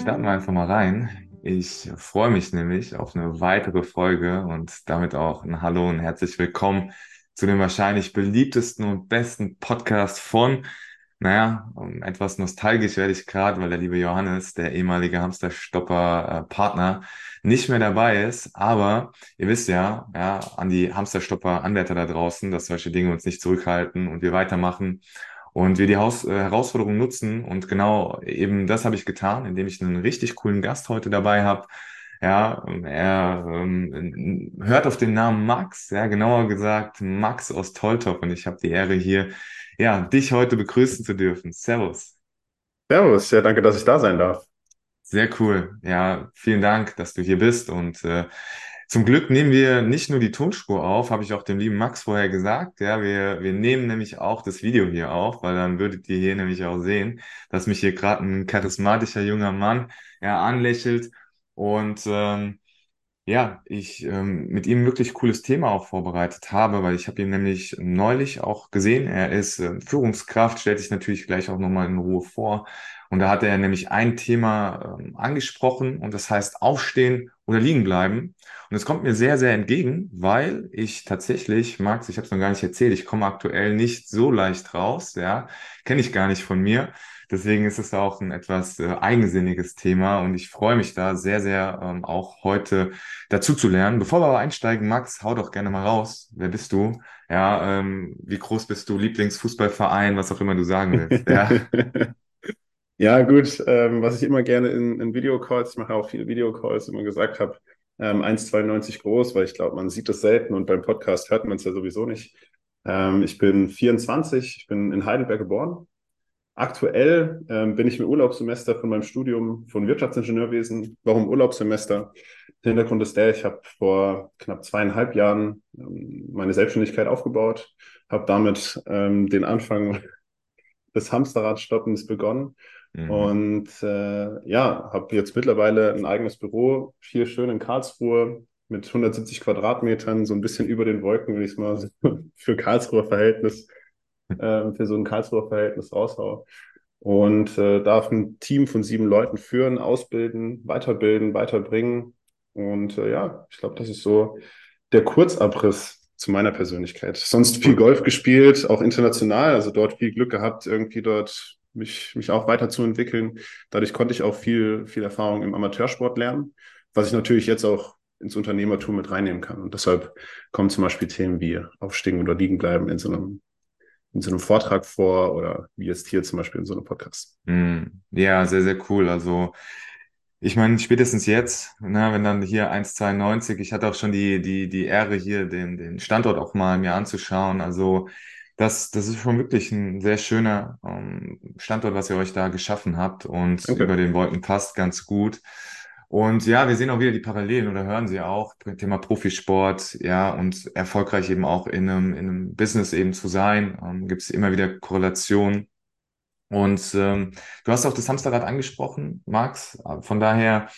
starten wir einfach mal rein. Ich freue mich nämlich auf eine weitere Folge und damit auch ein Hallo und herzlich willkommen zu dem wahrscheinlich beliebtesten und besten Podcast von, naja, etwas nostalgisch werde ich gerade, weil der liebe Johannes, der ehemalige Hamsterstopper-Partner, nicht mehr dabei ist. Aber ihr wisst ja, ja, an die Hamsterstopper-Anwärter da draußen, dass solche Dinge uns nicht zurückhalten und wir weitermachen und wir die Haus äh, Herausforderung nutzen. Und genau eben das habe ich getan, indem ich einen richtig coolen Gast heute dabei habe. Ja, er ähm, hört auf den Namen Max, ja, genauer gesagt Max aus Toltop. Und ich habe die Ehre hier, ja, dich heute begrüßen zu dürfen. Servus. Servus, ja, danke, dass ich da sein darf. Sehr cool. Ja, vielen Dank, dass du hier bist. Und äh, zum Glück nehmen wir nicht nur die Tonspur auf, habe ich auch dem lieben Max vorher gesagt. Ja, wir, wir nehmen nämlich auch das Video hier auf, weil dann würdet ihr hier nämlich auch sehen, dass mich hier gerade ein charismatischer junger Mann ja, anlächelt. Und ähm, ja, ich ähm, mit ihm wirklich cooles Thema auch vorbereitet habe, weil ich habe ihn nämlich neulich auch gesehen. Er ist äh, Führungskraft, stellt sich natürlich gleich auch nochmal in Ruhe vor. Und da hat er nämlich ein Thema ähm, angesprochen und das heißt aufstehen oder liegen bleiben. Und es kommt mir sehr, sehr entgegen, weil ich tatsächlich, Max, ich habe es noch gar nicht erzählt, ich komme aktuell nicht so leicht raus, ja, kenne ich gar nicht von mir. Deswegen ist es auch ein etwas äh, eigensinniges Thema und ich freue mich da sehr, sehr ähm, auch heute dazu zu lernen. Bevor wir aber einsteigen, Max, hau doch gerne mal raus. Wer bist du? Ja, ähm, wie groß bist du? Lieblingsfußballverein, was auch immer du sagen willst. Ja, ja gut. Ähm, was ich immer gerne in, in Videocalls, ich mache auch viele Videocalls, immer gesagt habe, ähm, 1,92 groß, weil ich glaube, man sieht das selten und beim Podcast hört man es ja sowieso nicht. Ähm, ich bin 24, ich bin in Heidelberg geboren Aktuell ähm, bin ich im Urlaubssemester von meinem Studium von Wirtschaftsingenieurwesen. Warum Urlaubssemester? Der Hintergrund ist der, ich habe vor knapp zweieinhalb Jahren ähm, meine Selbstständigkeit aufgebaut, habe damit ähm, den Anfang des Hamsterradstoppens begonnen mhm. und äh, ja, habe jetzt mittlerweile ein eigenes Büro, hier schön in Karlsruhe mit 170 Quadratmetern, so ein bisschen über den Wolken, will ich es mal für Karlsruher Verhältnis äh, für so ein Karlsruher Verhältnis raushaue. Und äh, darf ein Team von sieben Leuten führen, ausbilden, weiterbilden, weiterbringen. Und äh, ja, ich glaube, das ist so der Kurzabriss zu meiner Persönlichkeit. Sonst viel Golf gespielt, auch international, also dort viel Glück gehabt, irgendwie dort mich, mich auch weiterzuentwickeln. Dadurch konnte ich auch viel, viel Erfahrung im Amateursport lernen, was ich natürlich jetzt auch ins Unternehmertum mit reinnehmen kann. Und deshalb kommen zum Beispiel Themen wie Aufstehen oder Liegen bleiben in so einem in so einem Vortrag vor oder wie jetzt hier zum Beispiel in so einem Podcast. Mm, ja, sehr, sehr cool. Also ich meine, spätestens jetzt, ne, wenn dann hier 1,92, ich hatte auch schon die, die, die Ehre, hier den, den Standort auch mal mir anzuschauen. Also das, das ist schon wirklich ein sehr schöner ähm, Standort, was ihr euch da geschaffen habt und okay. über den Wolken passt ganz gut. Und ja, wir sehen auch wieder die Parallelen oder hören sie auch, Thema Profisport, ja, und erfolgreich eben auch in einem, in einem Business eben zu sein, ähm, gibt es immer wieder Korrelationen. Und ähm, du hast auch das Hamsterrad angesprochen, Max. Von daher,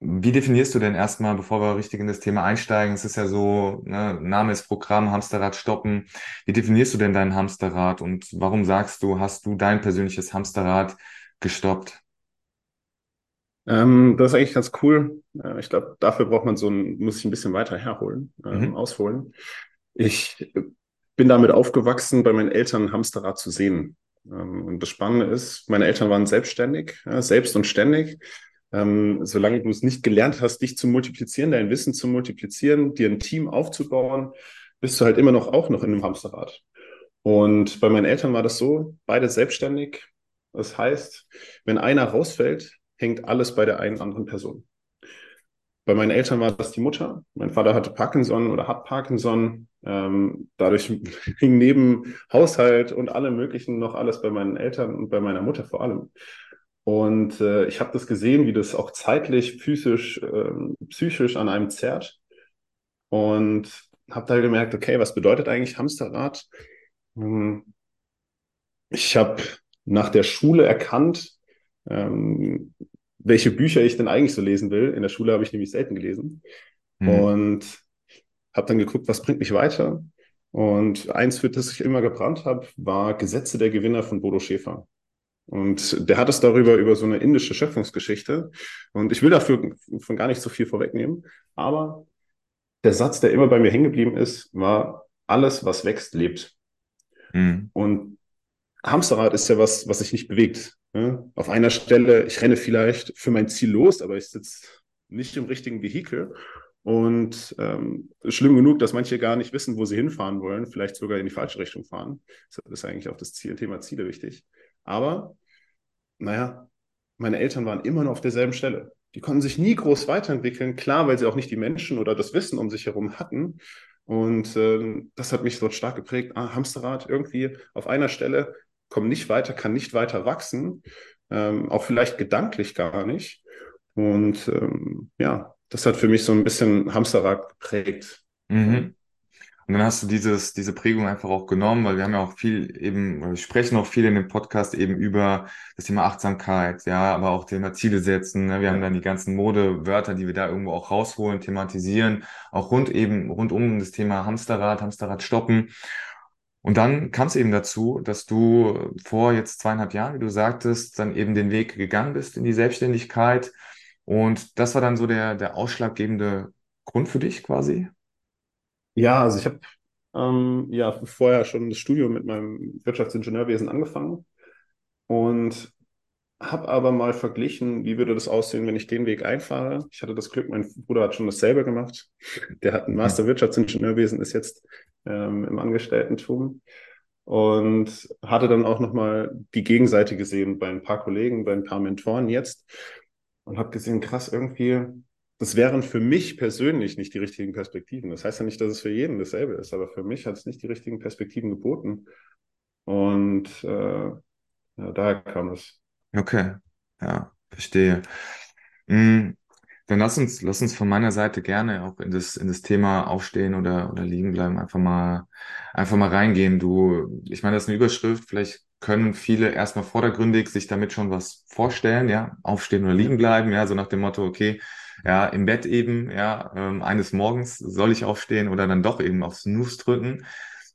wie definierst du denn erstmal, bevor wir richtig in das Thema einsteigen? Es ist ja so, ne, Name ist Programm, Hamsterrad stoppen. Wie definierst du denn dein Hamsterrad und warum sagst du, hast du dein persönliches Hamsterrad gestoppt? Ähm, das ist eigentlich ganz cool. Äh, ich glaube, dafür braucht man so ein, muss ich ein bisschen weiter herholen, ähm, mhm. ausholen. Ich bin damit aufgewachsen, bei meinen Eltern ein Hamsterrad zu sehen. Ähm, und das Spannende ist, meine Eltern waren selbstständig, ja, selbst und ständig. Ähm, solange du es nicht gelernt hast, dich zu multiplizieren, dein Wissen zu multiplizieren, dir ein Team aufzubauen, bist du halt immer noch auch noch in einem Hamsterrad. Und bei meinen Eltern war das so, beide selbstständig. Das heißt, wenn einer rausfällt, hängt alles bei der einen anderen Person. Bei meinen Eltern war das die Mutter. Mein Vater hatte Parkinson oder hat Parkinson. Ähm, dadurch hing neben Haushalt und allem Möglichen noch alles bei meinen Eltern und bei meiner Mutter vor allem. Und äh, ich habe das gesehen, wie das auch zeitlich, physisch, äh, psychisch an einem zerrt. Und habe da gemerkt, okay, was bedeutet eigentlich Hamsterrad? Hm. Ich habe nach der Schule erkannt, ähm, welche Bücher ich denn eigentlich so lesen will. In der Schule habe ich nämlich selten gelesen. Mhm. Und habe dann geguckt, was bringt mich weiter. Und eins, für das ich immer gebrannt habe, war Gesetze der Gewinner von Bodo Schäfer. Und der hat es darüber, über so eine indische Schöpfungsgeschichte. Und ich will dafür von gar nicht so viel vorwegnehmen. Aber der Satz, der immer bei mir hängen geblieben ist, war, alles, was wächst, lebt. Mhm. Und Hamsterrad ist ja was, was sich nicht bewegt. Ne? Auf einer Stelle, ich renne vielleicht für mein Ziel los, aber ich sitze nicht im richtigen Vehikel. Und ähm, schlimm genug, dass manche gar nicht wissen, wo sie hinfahren wollen, vielleicht sogar in die falsche Richtung fahren. Das ist eigentlich auch das Ziel, Thema Ziele wichtig. Aber, naja, meine Eltern waren immer noch auf derselben Stelle. Die konnten sich nie groß weiterentwickeln, klar, weil sie auch nicht die Menschen oder das Wissen um sich herum hatten. Und äh, das hat mich dort stark geprägt. Ah, Hamsterrad irgendwie auf einer Stelle, komm nicht weiter, kann nicht weiter wachsen, ähm, auch vielleicht gedanklich gar nicht. Und ähm, ja, das hat für mich so ein bisschen Hamsterrad geprägt. Mhm. Und dann hast du dieses, diese Prägung einfach auch genommen, weil wir haben ja auch viel eben, wir sprechen auch viel in dem Podcast eben über das Thema Achtsamkeit, ja, aber auch Thema Ziele setzen. Ne? Wir haben dann die ganzen Modewörter, die wir da irgendwo auch rausholen, thematisieren, auch rund eben, rund um das Thema Hamsterrad, Hamsterrad stoppen. Und dann kam es eben dazu, dass du vor jetzt zweieinhalb Jahren, wie du sagtest, dann eben den Weg gegangen bist in die Selbstständigkeit. Und das war dann so der, der ausschlaggebende Grund für dich quasi? Ja, also ich habe ähm, ja vorher schon das Studium mit meinem Wirtschaftsingenieurwesen angefangen und habe aber mal verglichen, wie würde das aussehen, wenn ich den Weg einfahre. Ich hatte das Glück, mein Bruder hat schon dasselbe gemacht. Der hat einen Master Wirtschaftsingenieurwesen, ist jetzt ähm, im Angestelltentum und hatte dann auch nochmal die Gegenseite gesehen bei ein paar Kollegen, bei ein paar Mentoren jetzt und habe gesehen, krass, irgendwie das wären für mich persönlich nicht die richtigen Perspektiven. Das heißt ja nicht, dass es für jeden dasselbe ist, aber für mich hat es nicht die richtigen Perspektiven geboten. Und äh, ja, daher kam es. Okay, ja, verstehe. Mhm. Dann lass uns, lass uns von meiner Seite gerne auch in das, in das Thema aufstehen oder, oder liegen bleiben, einfach mal, einfach mal reingehen. Du, ich meine, das ist eine Überschrift, vielleicht können viele erstmal vordergründig sich damit schon was vorstellen, ja, aufstehen oder liegen bleiben, ja, so nach dem Motto, okay, ja, im Bett eben, ja, ähm, eines Morgens soll ich aufstehen oder dann doch eben auf Snooze drücken.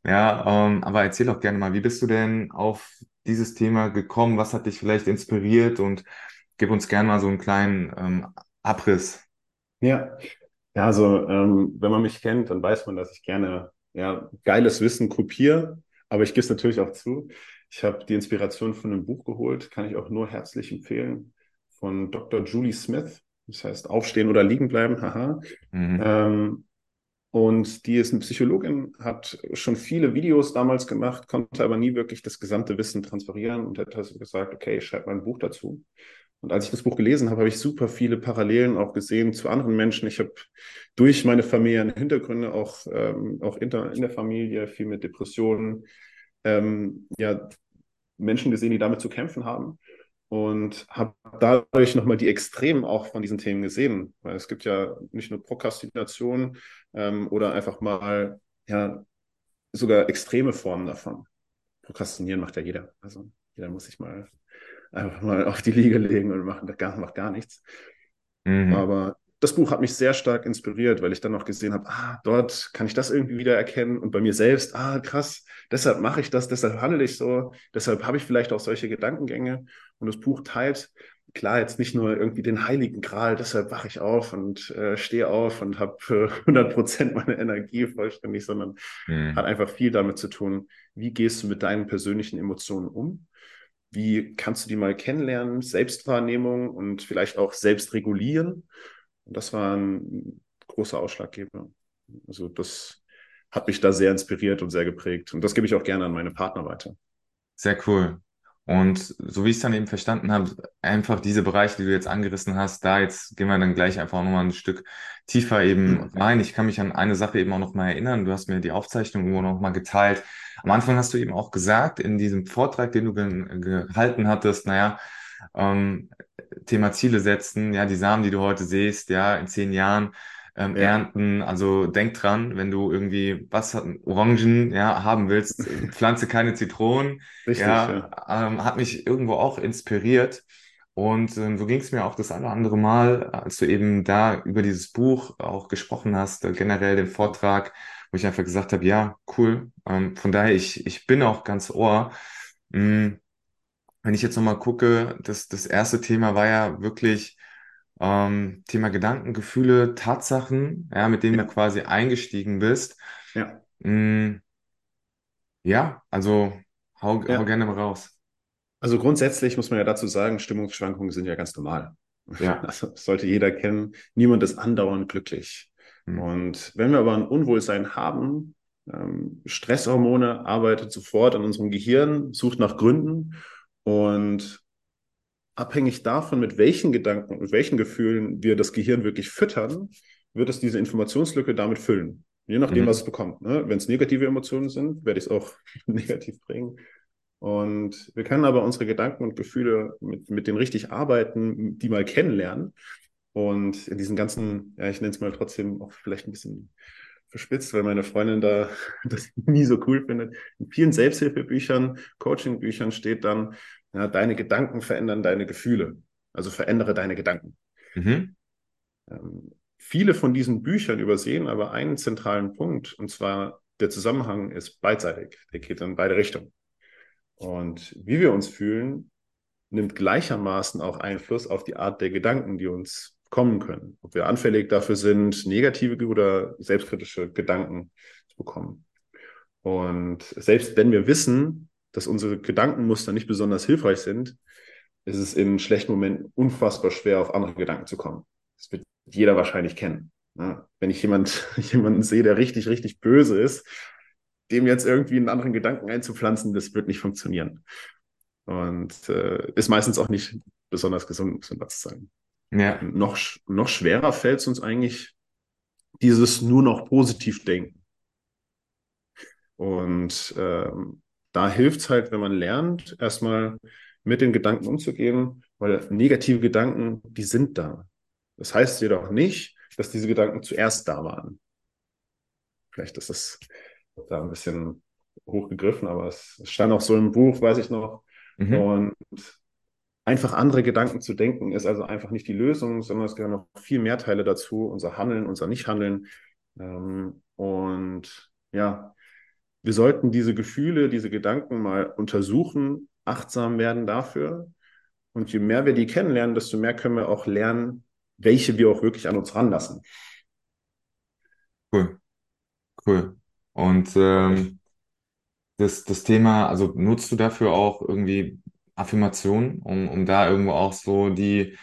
Ja, ähm, aber erzähl doch gerne mal, wie bist du denn auf dieses Thema gekommen? Was hat dich vielleicht inspiriert? Und gib uns gerne mal so einen kleinen ähm, Abriss. Ja, ja, also ähm, wenn man mich kennt, dann weiß man, dass ich gerne ja, geiles Wissen kopiere, aber ich gebe es natürlich auch zu. Ich habe die Inspiration von einem Buch geholt, kann ich auch nur herzlich empfehlen, von Dr. Julie Smith. Das heißt, aufstehen oder liegen bleiben, haha. Mhm. Ähm, und die ist eine Psychologin, hat schon viele Videos damals gemacht, konnte aber nie wirklich das gesamte Wissen transferieren und hat also gesagt, okay, ich schreibe mal ein Buch dazu. Und als ich das Buch gelesen habe, habe ich super viele Parallelen auch gesehen zu anderen Menschen. Ich habe durch meine familiären Hintergründe auch, ähm, auch in der, in der Familie viel mit Depressionen, ähm, ja, Menschen gesehen, die damit zu kämpfen haben und habe dadurch nochmal die Extremen auch von diesen Themen gesehen. Weil es gibt ja nicht nur Prokrastination ähm, oder einfach mal, ja, sogar extreme Formen davon. Prokrastinieren macht ja jeder. Also jeder muss sich mal einfach mal auf die Liege legen und macht gar, macht gar nichts. Mhm. Aber das Buch hat mich sehr stark inspiriert, weil ich dann noch gesehen habe, ah, dort kann ich das irgendwie wieder erkennen und bei mir selbst, ah, krass, deshalb mache ich das, deshalb handle ich so, deshalb habe ich vielleicht auch solche Gedankengänge und das Buch teilt klar jetzt nicht nur irgendwie den heiligen Gral, deshalb wache ich auf und äh, stehe auf und habe äh, 100 Prozent meine Energie vollständig, sondern mhm. hat einfach viel damit zu tun, wie gehst du mit deinen persönlichen Emotionen um wie kannst du die mal kennenlernen, Selbstwahrnehmung und vielleicht auch selbst regulieren. Und das war ein großer Ausschlaggeber. Also das hat mich da sehr inspiriert und sehr geprägt. Und das gebe ich auch gerne an meine Partner weiter. Sehr cool. Und so wie ich es dann eben verstanden habe, einfach diese Bereiche, die du jetzt angerissen hast, da jetzt gehen wir dann gleich einfach nochmal ein Stück tiefer eben mhm. rein. Ich kann mich an eine Sache eben auch nochmal erinnern. Du hast mir die Aufzeichnung irgendwo nochmal geteilt. Am Anfang hast du eben auch gesagt, in diesem Vortrag, den du ge gehalten hattest, naja, ähm, Thema Ziele setzen, ja, die Samen, die du heute siehst, ja, in zehn Jahren, ähm, ja. ernten. Also denk dran, wenn du irgendwie was Orangen ja, haben willst, pflanze keine Zitronen. Richtig, ja, ja. Ähm, hat mich irgendwo auch inspiriert. Und ähm, so ging es mir auch das eine oder andere Mal, als du eben da über dieses Buch auch gesprochen hast, äh, generell den Vortrag, wo ich einfach gesagt habe, ja, cool. Ähm, von daher, ich, ich bin auch ganz ohr. Mh, mm, wenn ich jetzt nochmal gucke, das, das erste Thema war ja wirklich ähm, Thema Gedanken, Gefühle, Tatsachen, ja, mit denen Ja, du quasi eingestiegen bist. ja, Mm, ja, also hau, hau ja. gerne mal raus. Also grundsätzlich muss man ja dazu sagen, Stimmungsschwankungen sind ja ganz normal. Ja. Also das sollte jeder kennen. Niemand ist andauernd glücklich. Hm. Und wenn wir aber ein Unwohlsein haben, ähm, Stresshormone arbeitet sofort an unserem Gehirn, sucht nach Gründen und abhängig davon, mit welchen Gedanken und welchen Gefühlen wir das Gehirn wirklich füttern, wird es diese Informationslücke damit füllen. Je nachdem, Mhm. was es bekommt. Ne? Wenn es negative Emotionen sind, werde ich es auch negativ bringen. Und wir können aber unsere Gedanken und Gefühle mit, mit denen richtig arbeiten, die mal kennenlernen. Und in diesen ganzen, ja, ich nenne es mal trotzdem auch vielleicht ein bisschen verspitzt, weil meine Freundin da das nie so cool findet. In vielen Selbsthilfebüchern, Coachingbüchern steht dann, ja, deine Gedanken verändern deine Gefühle. Also verändere deine Gedanken. Mhm. Ähm, viele von diesen Büchern übersehen aber einen zentralen Punkt, und zwar der Zusammenhang ist beidseitig. Der geht in beide Richtungen. Und wie wir uns fühlen, nimmt gleichermaßen auch Einfluss auf die Art der Gedanken, die uns kommen können. Ob wir anfällig dafür sind, negative oder selbstkritische Gedanken zu bekommen. Und selbst wenn wir wissen, dass unsere Gedankenmuster nicht besonders hilfreich sind, ist es in schlechten Momenten unfassbar schwer, auf andere Gedanken zu kommen. Das wird jeder wahrscheinlich kennen. Ja, wenn ich jemand, jemanden sehe, der richtig, richtig böse ist, dem jetzt irgendwie einen anderen Gedanken einzupflanzen, das wird nicht funktionieren. Und äh, ist meistens auch nicht besonders gesund, muss man dazu sagen. Ja. Noch, noch schwerer fällt es uns eigentlich, dieses nur noch positiv denken. Und ähm, da hilft es halt, wenn man lernt, erstmal mit den Gedanken umzugehen, weil negative Gedanken, die sind da. Das heißt jedoch nicht, dass diese Gedanken zuerst da waren. Vielleicht ist das da ein bisschen hochgegriffen, aber es stand auch so im Buch, weiß ich noch. Mhm. Und einfach andere Gedanken zu denken, ist also einfach nicht die Lösung, sondern es gehören noch viel mehr Teile dazu, unser Handeln, unser Nichthandeln. Ähm, und ja, wir sollten diese Gefühle, diese Gedanken mal untersuchen, achtsam werden dafür. Und je mehr wir die kennenlernen, desto mehr können wir auch lernen, welche wir auch wirklich an uns ranlassen. Cool, cool. Und ähm, das, das Thema, also nutzt du dafür auch irgendwie Affirmationen, um, um da irgendwo auch so die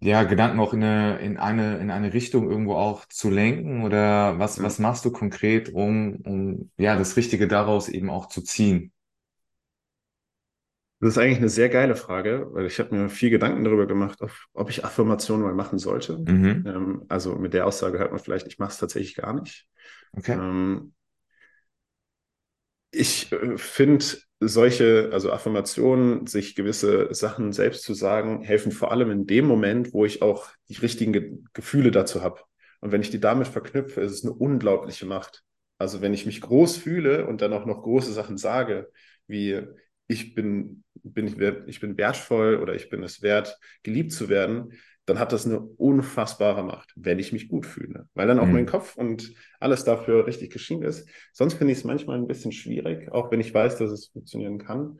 ja, Gedanken auch in eine, in eine, in eine Richtung irgendwo auch zu lenken? Oder was, was machst du konkret, um, um ja das Richtige daraus eben auch zu ziehen? Das ist eigentlich eine sehr geile Frage, weil ich habe mir viel Gedanken darüber gemacht, ob, ob ich Affirmationen mal machen sollte. Mhm. Ähm, also mit der Aussage hört man vielleicht, ich mache es tatsächlich gar nicht. Okay. Ähm, ich äh, finde solche, also Affirmationen, sich gewisse Sachen selbst zu sagen, helfen vor allem in dem Moment, wo ich auch die richtigen Ge Gefühle dazu habe. Und wenn ich die damit verknüpfe, ist es eine unglaubliche Macht. Also wenn ich mich groß fühle und dann auch noch große Sachen sage, wie ich bin, bin ich, ich bin wertvoll oder ich bin es wert, geliebt zu werden, dann hat das eine unfassbare Macht, wenn ich mich gut fühle. Weil dann auch mein Mhm. Kopf und alles dafür richtig geschehen ist. Sonst finde ich es manchmal ein bisschen schwierig, auch wenn ich weiß, dass es funktionieren kann.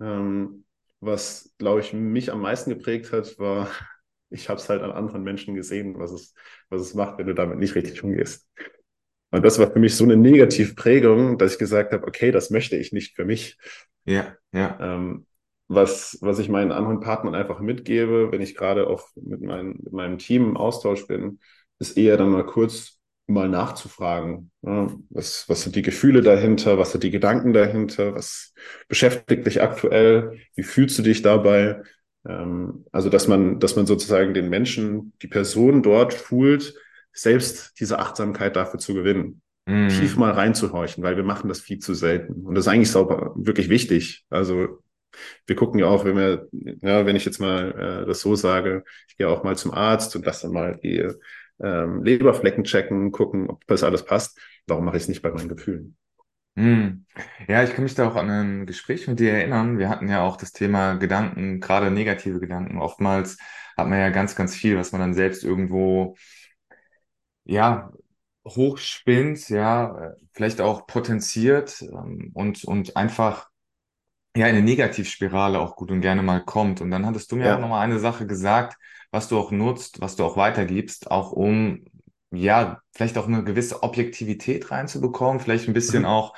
Ähm, was, glaube ich, mich am meisten geprägt hat, war, ich habe es halt an anderen Menschen gesehen, was es, was es macht, wenn du damit nicht richtig umgehst. Und das war für mich so eine Negativprägung, dass ich gesagt habe, okay, das möchte ich nicht für mich. Ja, ja. Ähm, was, was ich meinen anderen Partnern einfach mitgebe, wenn ich gerade auch mit, mein, mit meinem Team im Austausch bin, ist eher dann mal kurz mal nachzufragen. Ja, was, was sind die Gefühle dahinter? Was sind die Gedanken dahinter? Was beschäftigt dich aktuell? Wie fühlst du dich dabei? Ähm, also, dass man, dass man sozusagen den Menschen, die Person dort fühlt, selbst diese Achtsamkeit dafür zu gewinnen tief Mhm. mal reinzuhorchen, weil wir machen das viel zu selten. Und das ist eigentlich sauber, wirklich wichtig. Also wir gucken ja auch, wenn wir, ja, wenn ich jetzt mal äh, das so sage, ich gehe auch mal zum Arzt und lasse dann mal die ähm, Leberflecken checken, gucken, ob das alles passt. Warum mache ich es nicht bei meinen Gefühlen? Mhm. Ja, ich kann mich da auch an ein Gespräch mit dir erinnern. Wir hatten ja auch das Thema Gedanken, gerade negative Gedanken. Oftmals hat man ja ganz, ganz viel, was man dann selbst irgendwo, ja, hochspinnt, ja, äh, vielleicht auch potenziert, ähm, und, und einfach ja, eine Negativspirale auch gut und gerne mal kommt. Und dann hattest du mir auch Ja. nochmal eine Sache gesagt, was du auch nutzt, was du auch weitergibst, auch um, ja, vielleicht auch eine gewisse Objektivität reinzubekommen, vielleicht ein bisschen Mhm. auch,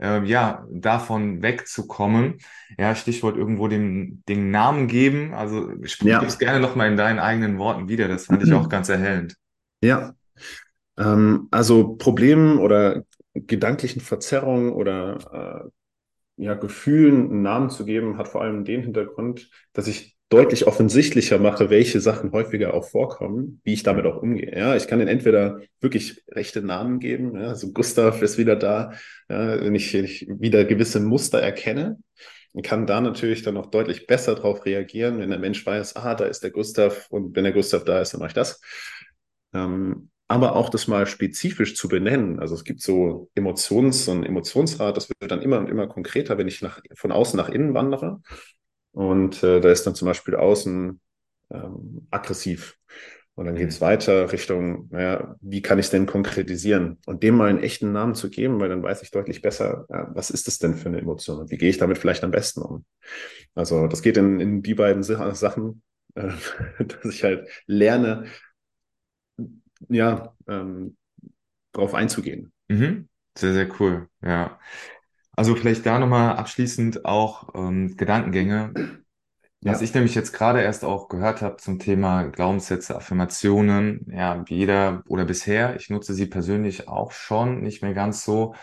äh, ja, davon wegzukommen. Ja, Stichwort irgendwo dem, den Namen geben. Also gib's Ja. gerne nochmal in deinen eigenen Worten wieder. Das fand ich auch ganz erhellend. Ja. Ähm, also Problemen oder gedanklichen Verzerrungen oder äh, ja, Gefühlen einen Namen zu geben, hat vor allem den Hintergrund, dass ich deutlich offensichtlicher mache, welche Sachen häufiger auch vorkommen, wie ich damit auch umgehe. Ja, ich kann den entweder wirklich rechte Namen geben, ja, also Gustav ist wieder da, ja, wenn ich, wenn ich wieder gewisse Muster erkenne, und kann da natürlich dann auch deutlich besser darauf reagieren, wenn der Mensch weiß, ah, da ist der Gustav und wenn der Gustav da ist, dann mache ich das. Ähm, aber auch das mal spezifisch zu benennen. Also es gibt so Emotions- und Emotionsrat, das wird dann immer und immer konkreter, wenn ich nach, von außen nach innen wandere. Und äh, da ist dann zum Beispiel außen ähm, aggressiv. Und dann geht es Mhm. weiter Richtung, naja, wie kann ich es denn konkretisieren? Und dem mal einen echten Namen zu geben, weil dann weiß ich deutlich besser, ja, was ist das denn für eine Emotion und wie gehe ich damit vielleicht am besten um? Also das geht in, in die beiden Sa- Sachen, äh, dass ich halt lerne, ja, ähm, drauf einzugehen. Mhm. Sehr, sehr cool. Ja. Also vielleicht da nochmal abschließend auch ähm, Gedankengänge. Was Ja, ich nämlich jetzt gerade erst auch gehört habe zum Thema Glaubenssätze, Affirmationen, ja, jeder oder bisher, ich nutze sie persönlich auch schon, nicht mehr ganz so.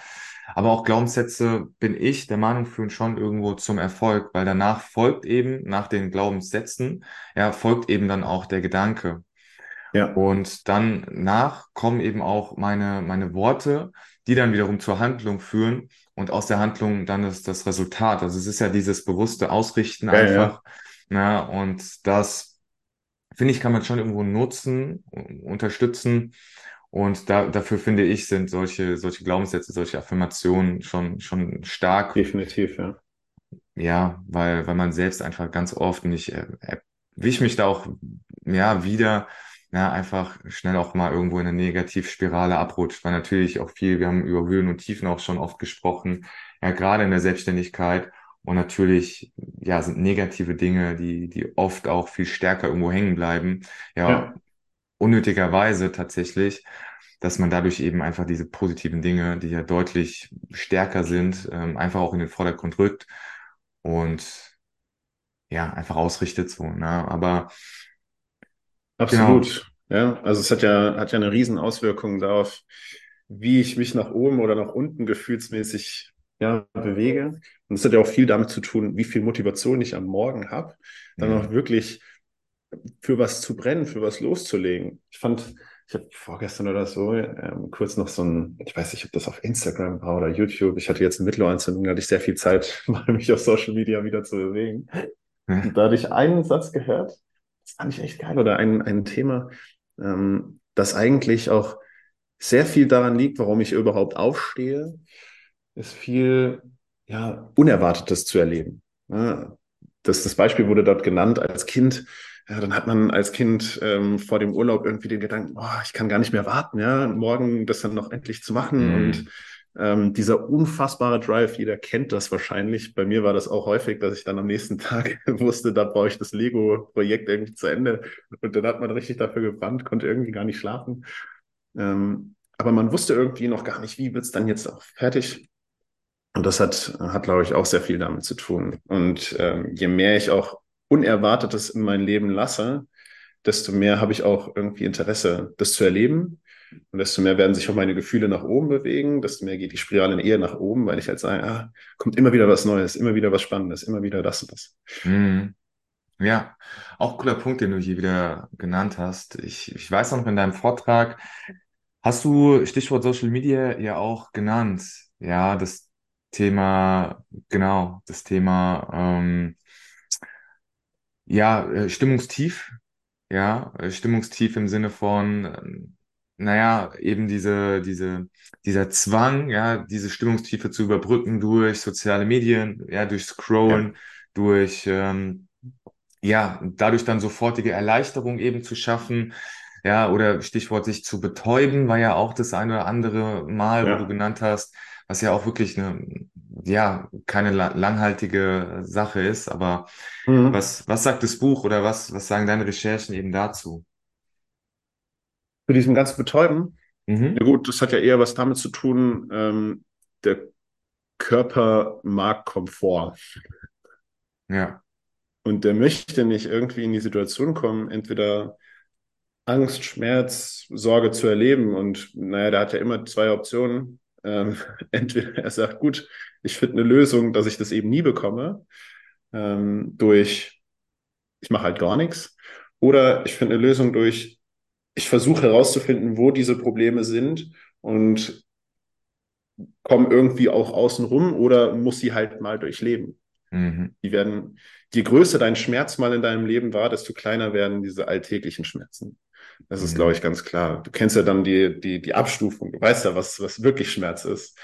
Aber auch Glaubenssätze, bin ich der Meinung, führen schon irgendwo zum Erfolg, weil danach folgt eben, nach den Glaubenssätzen, ja, folgt eben dann auch der Gedanke. Ja, Und dann nach kommen eben auch meine, meine Worte, die dann wiederum zur Handlung führen und aus der Handlung dann ist das Resultat. Also es ist ja dieses bewusste Ausrichten ja, ja, ja, einfach. Na, und das, finde ich, kann man schon irgendwo nutzen, unterstützen. Und da, dafür finde ich, sind solche, solche Glaubenssätze, solche Affirmationen schon, schon stark. definitiv, ja. Ja, weil, weil man selbst einfach ganz oft nicht, äh, erwisch mich da auch, ja, wieder, ja, einfach schnell auch mal irgendwo in eine Negativspirale abrutscht, weil natürlich auch viel, wir haben über Höhen und Tiefen auch schon oft gesprochen, ja, gerade in der Selbstständigkeit. Und natürlich, ja, sind negative Dinge, die, die oft auch viel stärker irgendwo hängen bleiben, ja, Ja, unnötigerweise tatsächlich, dass man dadurch eben einfach diese positiven Dinge, die ja deutlich stärker sind, ähm, einfach auch in den Vordergrund rückt und ja, einfach ausrichtet so, ne? Aber genau. absolut. Ja, also es hat ja, hat ja eine riesen Auswirkung darauf, wie ich mich nach oben oder nach unten gefühlsmäßig ja, bewege. Und es hat ja auch viel damit zu tun, wie viel Motivation ich am Morgen habe, dann auch wirklich für was zu brennen, für was loszulegen. Ich fand, ich habe vorgestern oder so ähm, kurz noch so ein, ich weiß nicht, ob das auf Instagram war oder YouTube. Ich hatte jetzt eine Mittelohrentzündung, da hatte ich sehr viel Zeit, mal mich auf Social Media wieder zu bewegen. Und da hatte ich einen Satz gehört, fand ich echt geil, oder ein, ein Thema, ähm, das eigentlich auch sehr viel daran liegt, warum ich überhaupt aufstehe, ist viel ja, Unerwartetes zu erleben. Ja, das, das Beispiel wurde dort genannt als Kind. Ja, dann hat man als Kind ähm, vor dem Urlaub irgendwie den Gedanken, oh, ich kann gar nicht mehr warten, ja, morgen das dann noch endlich zu machen. Und Mhm. Ähm, dieser unfassbare Drive, jeder kennt das wahrscheinlich. Bei mir war das auch häufig, dass ich dann am nächsten Tag wusste, da brauche ich das Lego-Projekt irgendwie zu Ende. Und dann hat man richtig dafür gebrannt, konnte irgendwie gar nicht schlafen. Ähm, aber man wusste irgendwie noch gar nicht, wie wird es dann jetzt auch fertig. Und das hat, hat, glaube ich, auch sehr viel damit zu tun. Und ähm, je mehr ich auch Unerwartetes in mein Leben lasse, desto mehr habe ich auch irgendwie Interesse, das zu erleben. Und desto mehr werden sich auch meine Gefühle nach oben bewegen, desto mehr geht die Spirale eher nach oben, weil ich halt sage, ah, kommt immer wieder was Neues, immer wieder was Spannendes, immer wieder das und das. Mhm. Ja, auch cooler Punkt, den du hier wieder genannt hast. Ich, ich weiß noch in deinem Vortrag, hast du Stichwort Social Media ja auch genannt. Ja, das Thema, genau, das Thema, ähm, ja, äh, Stimmungstief. Ja, äh, Stimmungstief im Sinne von, ähm, naja, eben diese, diese, dieser Zwang, ja, diese Stimmungstiefe zu überbrücken durch soziale Medien, ja, durch Ja, Scrollen, durch, ähm, ja, dadurch dann sofortige Erleichterung eben zu schaffen, ja, oder Stichwort sich zu betäuben, war ja auch das eine oder andere Mal, wo du ja, genannt hast, was ja auch wirklich eine ja keine la langhaltige Sache ist. Aber Mhm. was, was sagt das Buch oder was, was sagen deine Recherchen eben dazu? Zu diesem ganzen Betäuben, ja Mhm. gut, das hat ja eher was damit zu tun, ähm, der Körper mag Komfort. Ja. Und der möchte nicht irgendwie in die Situation kommen, entweder Angst, Schmerz, Sorge zu erleben. Und naja, der hat ja immer zwei Optionen. Ähm, entweder er sagt, gut, ich finde eine Lösung, dass ich das eben nie bekomme, ähm, durch, ich mache halt gar nichts. Oder ich finde eine Lösung durch, ich versuche herauszufinden, wo diese Probleme sind und komme irgendwie auch außen rum oder muss sie halt mal durchleben. Mhm. Die werden, je größer dein Schmerz mal in deinem Leben war, desto kleiner werden diese alltäglichen Schmerzen. Das ist, glaube Mhm. ich, ganz klar. Du kennst ja dann die, die, die Abstufung. Du weißt ja, was, was wirklich Schmerz ist.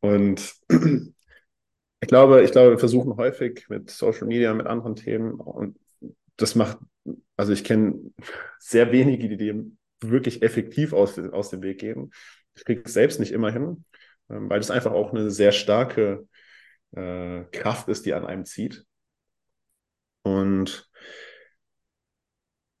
Und ich glaube, ich glaube, wir versuchen häufig mit Social Media, mit anderen Themen und das macht, also ich kenne sehr wenige, die dem wirklich effektiv aus, aus dem Weg gehen. Ich kriege es selbst nicht immer hin, ähm, weil es einfach auch eine sehr starke äh, Kraft ist, die an einem zieht. Und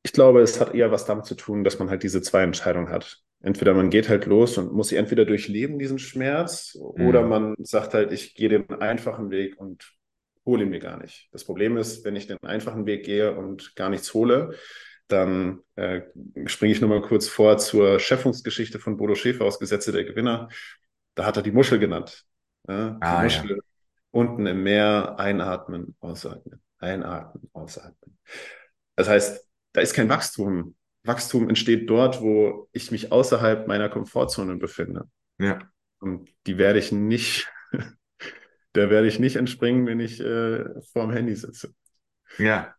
ich glaube, es hat eher was damit zu tun, dass man halt diese zwei Entscheidungen hat. Entweder man geht halt los und muss sie entweder durchleben, diesen Schmerz, oder Mhm. man sagt halt, ich gehe den einfachen Weg und hole ihn mir gar nicht. Das Problem ist, wenn ich den einfachen Weg gehe und gar nichts hole, dann äh, springe ich nochmal kurz vor zur Schöpfungsgeschichte von Bodo Schäfer aus Gesetze der Gewinner. Da hat er die Muschel genannt. Ja, die Ah, ja. Muschel unten im Meer einatmen, ausatmen, einatmen, ausatmen. Das heißt, da ist kein Wachstum. Wachstum entsteht dort, wo ich mich außerhalb meiner Komfortzone befinde. Ja. Und die werde ich nicht, der werde ich nicht entspringen, wenn ich äh, vorm Handy sitze. Ja.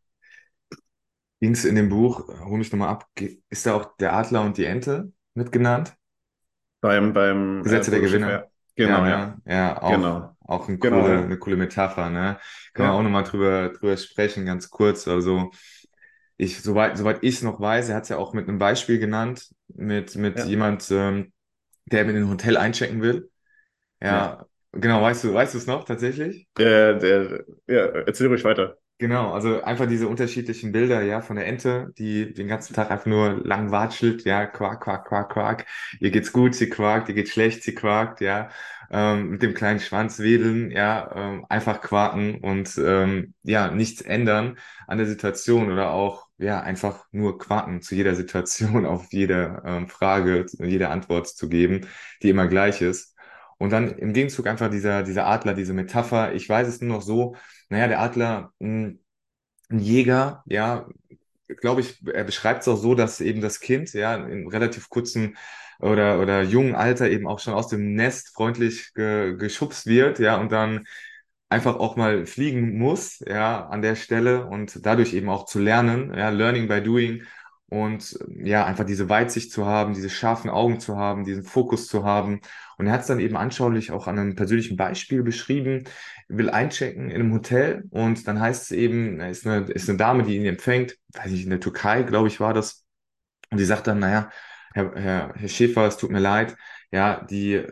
Ging es in dem Buch, hol mich nochmal ab, ist da auch der Adler und die Ente mitgenannt? Beim, beim äh, Gesetze der Bodo Schäfer. Gewinner? Ja. Ja, Genau, ja. ne? Ja, auch, Genau. auch eine Genau, coole, ja. eine coole Metapher, ne? Kann man auch Ja. nochmal drüber, drüber sprechen, ganz kurz. Also, ich, soweit, soweit ich es noch weiß, er hat es ja auch mit einem Beispiel genannt, mit, mit Ja. jemand, ähm, der in ein Hotel einchecken will. Ja. Genau, weißt du, weißt du es noch tatsächlich? Der, der, ja, erzähl ruhig weiter. Genau, also einfach diese unterschiedlichen Bilder, ja, von der Ente, die den ganzen Tag einfach nur lang watschelt, ja, quack, quack, quack, quack. Ihr geht's gut, sie quakt, ihr geht's schlecht, sie quakt, ja, ähm, mit dem kleinen Schwanz wedeln, ja, ähm, einfach quaken und ähm, ja, nichts ändern an der Situation oder auch, ja, einfach nur quaken zu jeder Situation, auf jede ähm, Frage, jede Antwort zu geben, die immer gleich ist. Und dann im Gegenzug einfach dieser, dieser Adler, diese Metapher, ich weiß es nur noch so, naja, der Adler, mh, ein Jäger, ja, glaube ich, er beschreibt es auch so, dass eben das Kind, ja, in relativ kurzem oder, oder jungen Alter eben auch schon aus dem Nest freundlich ge, geschubst wird, ja, und dann einfach auch mal fliegen muss, ja, an der Stelle und dadurch eben auch zu lernen, ja, Learning by Doing und ja, einfach diese Weitsicht zu haben, diese scharfen Augen zu haben, diesen Fokus zu haben. Und er hat es dann eben anschaulich auch an einem persönlichen Beispiel beschrieben, will einchecken in einem Hotel und dann heißt es eben, ist eine, ist eine Dame, die ihn empfängt, weiß ich, in der Türkei, glaube ich, war das. Und die sagt dann, naja, Herr, Herr, Herr Schäfer, es tut mir leid, ja, die,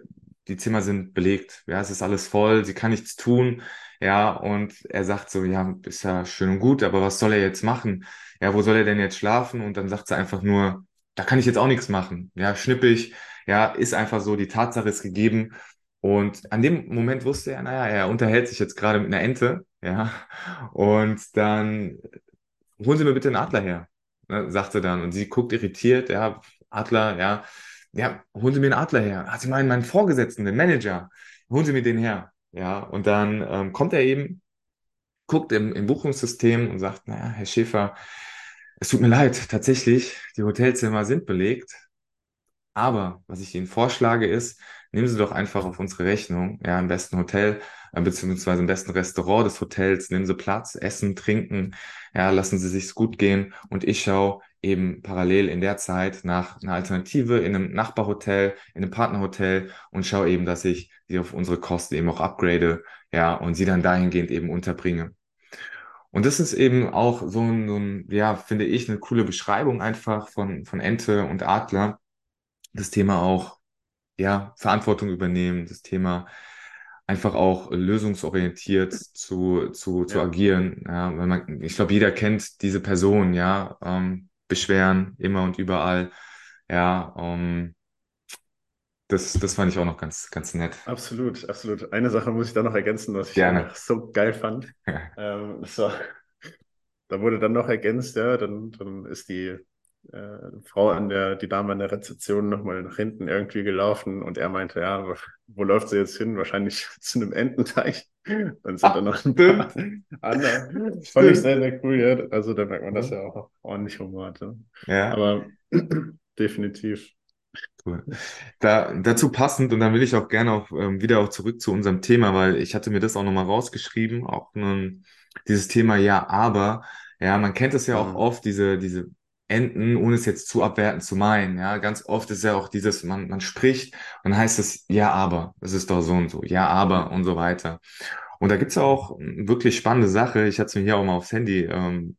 die Zimmer sind belegt, ja, es ist alles voll, sie kann nichts tun, ja, und er sagt so, ja, ist ja schön und gut, aber was soll er jetzt machen? Ja, wo soll er denn jetzt schlafen? Und dann sagt sie einfach nur, da kann ich jetzt auch nichts machen, ja, schnippig, ja, ist einfach so, die Tatsache ist gegeben. Und an dem Moment wusste er, naja, er unterhält sich jetzt gerade mit einer Ente, ja, und dann holen Sie mir bitte einen Adler her, ne, sagt sie dann. Und sie guckt irritiert, ja, Adler, ja, ja, holen Sie mir einen Adler her. Ah, Sie meinen meinen Vorgesetzten, den Manager, holen Sie mir den her. Ja, und dann ähm, kommt er eben, guckt im, im Buchungssystem und sagt, naja, Herr Schäfer, es tut mir leid, tatsächlich, die Hotelzimmer sind belegt. Aber was ich Ihnen vorschlage ist, nehmen Sie doch einfach auf unsere Rechnung, ja, im besten Hotel, äh, beziehungsweise im besten Restaurant des Hotels, nehmen Sie Platz, essen, trinken, ja, lassen Sie sich's gut gehen und ich schaue eben parallel in der Zeit nach einer Alternative in einem Nachbarhotel, in einem Partnerhotel und schaue eben, dass ich sie auf unsere Kosten eben auch upgrade, ja, und sie dann dahingehend eben unterbringe. Und das ist eben auch so ein, so ein, ja, finde ich, eine coole Beschreibung einfach von, von Ente und Adler. Das Thema auch ja, Verantwortung übernehmen, das Thema einfach auch lösungsorientiert zu, zu, zu agieren. Ja, weil man, ich glaube, jeder kennt diese Person, ja, ähm, Beschweren immer und überall. Ja, um, das, das fand ich auch noch ganz, ganz nett. Absolut, absolut. Eine Sache muss ich da noch ergänzen, was ich Gerne. so geil fand. ähm, so, da wurde dann noch ergänzt, ja, dann, dann ist die äh, Frau an der, die Dame an der Rezeption nochmal nach hinten irgendwie gelaufen und er meinte, ja, wo läuft sie jetzt hin? Wahrscheinlich zu einem Ententeich. Dann sind da noch ein paar andere. Fand ich sehr, sehr cool, ja. Also da merkt man, dass er auch ordentlich Humor hatte. Ja. Aber definitiv. Cool. Da, dazu passend, und dann will ich auch gerne auch ähm, wieder auch zurück zu unserem Thema, weil ich hatte mir das auch nochmal rausgeschrieben, auch ähm, dieses Thema Ja, aber, ja, man kennt es ja auch mhm. oft, diese, diese enden, ohne es jetzt zu abwerten zu meinen. Ja, ganz oft ist ja auch dieses, man, man spricht und heißt es, ja, aber, es ist doch so und so, ja, aber und so weiter. Und da gibt's auch wirklich spannende Sache. Ich hatte es mir hier auch mal aufs Handy ähm,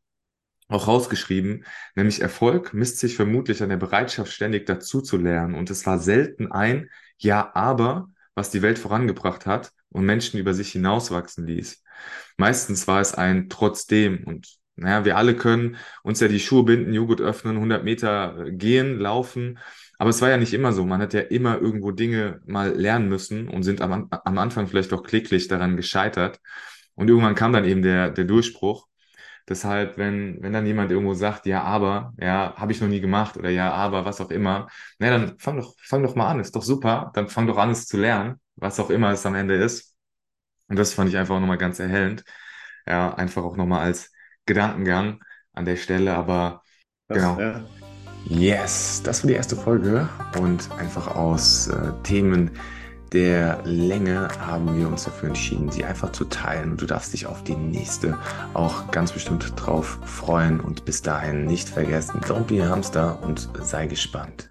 auch rausgeschrieben, nämlich Erfolg misst sich vermutlich an der Bereitschaft, ständig dazu zu lernen. Und es war selten ein Ja, aber, was die Welt vorangebracht hat und Menschen über sich hinauswachsen ließ. Meistens war es ein Trotzdem und naja, wir alle können uns ja die Schuhe binden, Joghurt öffnen, 100 Meter äh, gehen, laufen. Aber es war ja nicht immer so. Man hat ja immer irgendwo Dinge mal lernen müssen und sind am, am Anfang vielleicht auch kläglich daran gescheitert. Und irgendwann kam dann eben der, der Durchbruch. Deshalb, wenn, wenn dann jemand irgendwo sagt, ja, aber, ja, habe ich noch nie gemacht oder ja, aber, was auch immer, na, dann fang doch, fang doch mal an, ist doch super. Dann fang doch an, es zu lernen, was auch immer es am Ende ist. Und das fand ich einfach nochmal ganz erhellend. Ja, einfach auch nochmal als Gedankengang an der Stelle, aber das, genau. Ja. Yes, das war die erste Folge und einfach aus äh, Themen der Länge haben wir uns dafür entschieden, sie einfach zu teilen. Und du darfst dich auf die nächste auch ganz bestimmt drauf freuen. Und bis dahin nicht vergessen, don't be a Hamster und sei gespannt.